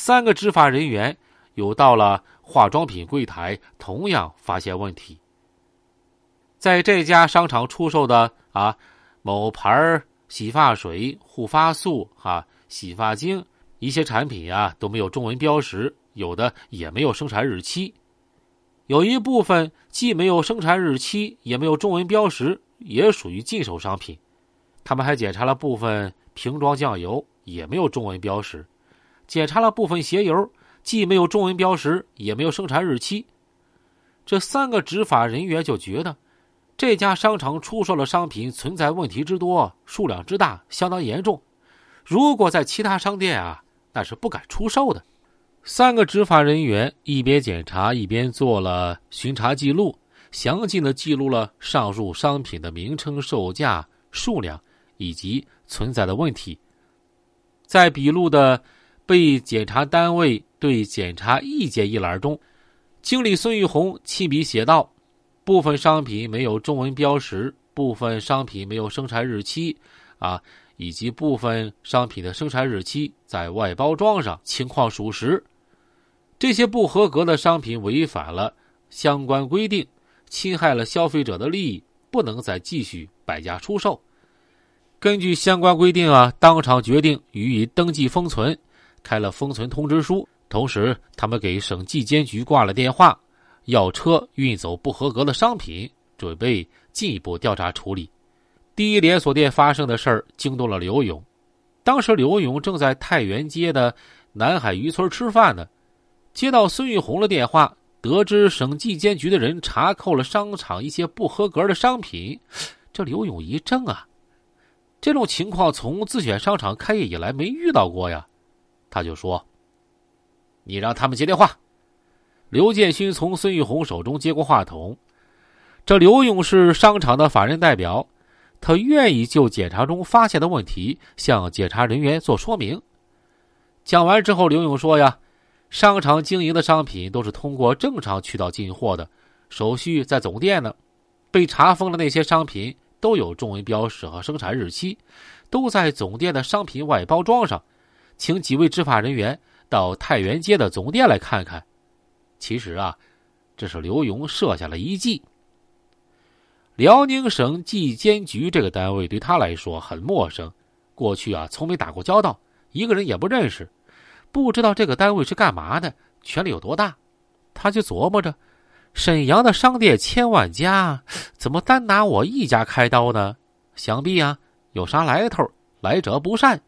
三个执法人员又到了化妆品柜台，同样发现问题。在这家商场出售的啊某牌洗发水、护发素、哈洗发精一些产品啊都没有中文标识，有的也没有生产日期。有一部分既没有生产日期，也没有中文标识，也属于禁售商品。他们还检查了部分瓶装酱油，也没有中文标识；检查了部分鞋油，既没有中文标识，也没有生产日期。这三个执法人员就觉得，这家商场出售的商品存在问题之多，数量之大，相当严重。如果在其他商店啊，那是不敢出售的。三个执法人员一边检查，一边做了巡查记录，详尽的记录了上述商品的名称、售价、数量以及存在的问题。在笔录的被检查单位对检查意见一栏中，经理孙玉红亲笔写道：“部分商品没有中文标识，部分商品没有生产日期，啊，以及部分商品的生产日期在外包装上情况属实。”这些不合格的商品违反了相关规定，侵害了消费者的利益，不能再继续摆架出售。根据相关规定啊，当场决定予以登记封存，开了封存通知书。同时，他们给省纪监局挂了电话，要车运走不合格的商品，准备进一步调查处理。第一连锁店发生的事儿惊动了刘勇，当时刘勇正在太原街的南海渔村吃饭呢。接到孙玉红的电话，得知省纪监局的人查扣了商场一些不合格的商品，这刘勇一怔啊，这种情况从自选商场开业以来没遇到过呀，他就说：“你让他们接电话。”刘建勋从孙玉红手中接过话筒，这刘勇是商场的法人代表，他愿意就检查中发现的问题向检查人员做说明。讲完之后，刘勇说：“呀。”商场经营的商品都是通过正常渠道进货的，手续在总店呢。被查封的那些商品都有中文标识和生产日期，都在总店的商品外包装上。请几位执法人员到太原街的总店来看看。其实啊，这是刘勇设下了一计。辽宁省纪监局这个单位对他来说很陌生，过去啊从没打过交道，一个人也不认识。不知道这个单位是干嘛的，权力有多大，他就琢磨着：沈阳的商店千万家，怎么单拿我一家开刀呢？想必啊有啥来头，来者不善。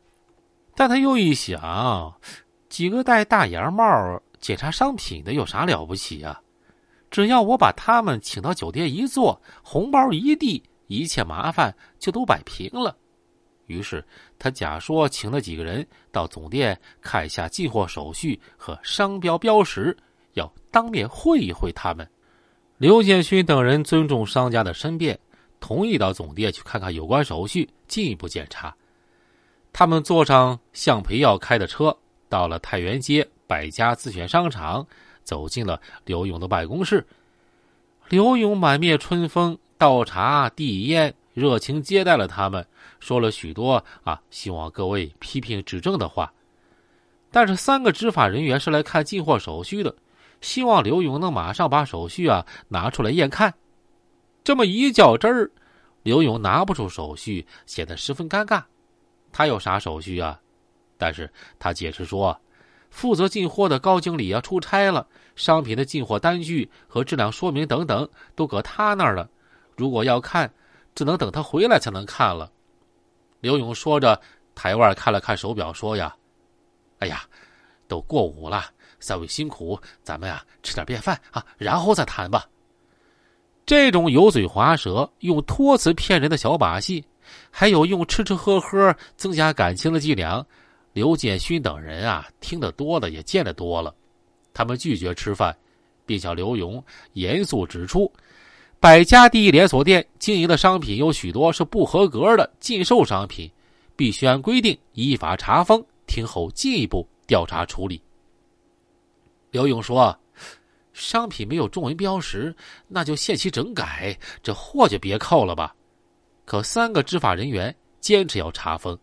但他又一想，几个戴大檐帽检查商品的有啥了不起呀？只要我把他们请到酒店一坐，红包一递，一切麻烦就都摆平了。于是，他假说请了几个人到总店看一下进货手续和商标标识，要当面会一会他们。刘建勋等人尊重商家的申辩，同意到总店去看看有关手续，进一步检查。他们坐上向培耀开的车，到了太原街百家自选商场，走进了刘勇的办公室。刘勇满面春风，倒茶递烟。热情接待了他们，说了许多啊，希望各位批评指正的话。但是三个执法人员是来看进货手续的，希望刘勇能马上把手续啊拿出来验看。这么一较真儿，刘勇拿不出手续，显得十分尴尬。他有啥手续啊？但是他解释说，负责进货的高经理要出差了，商品的进货单据和质量说明等等都搁他那儿了。如果要看。只能等他回来才能看了。刘勇说着，台腕看了看手表，说：“呀，哎呀，都过午了，三位辛苦，咱们呀吃点便饭啊，然后再谈吧。”这种油嘴滑舌、用托词骗人的小把戏，还有用吃吃喝喝增加感情的伎俩，刘建勋等人啊听得多了，也见得多了。他们拒绝吃饭，并向刘勇严肃指出。百家第一连锁店经营的商品有许多是不合格的禁售商品，必须按规定依法查封，听候进一步调查处理。刘勇说：“商品没有中文标识，那就限期整改，这货就别扣了吧。”可三个执法人员坚持要查封。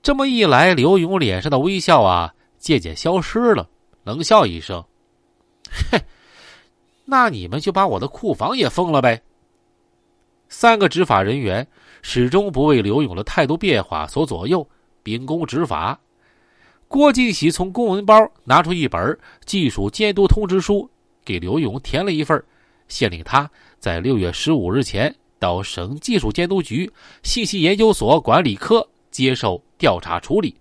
这么一来，刘勇脸上的微笑啊渐渐消失了，冷笑一声：“嘿，那你们就把我的库房也封了呗。”三个执法人员始终不为刘勇的态度变化所左右，秉公执法。郭进喜从公文包拿出一本技术监督通知书，给刘勇填了一份，限令他在六月十五日前到省技术监督局信息研究所管理科接受调查处理。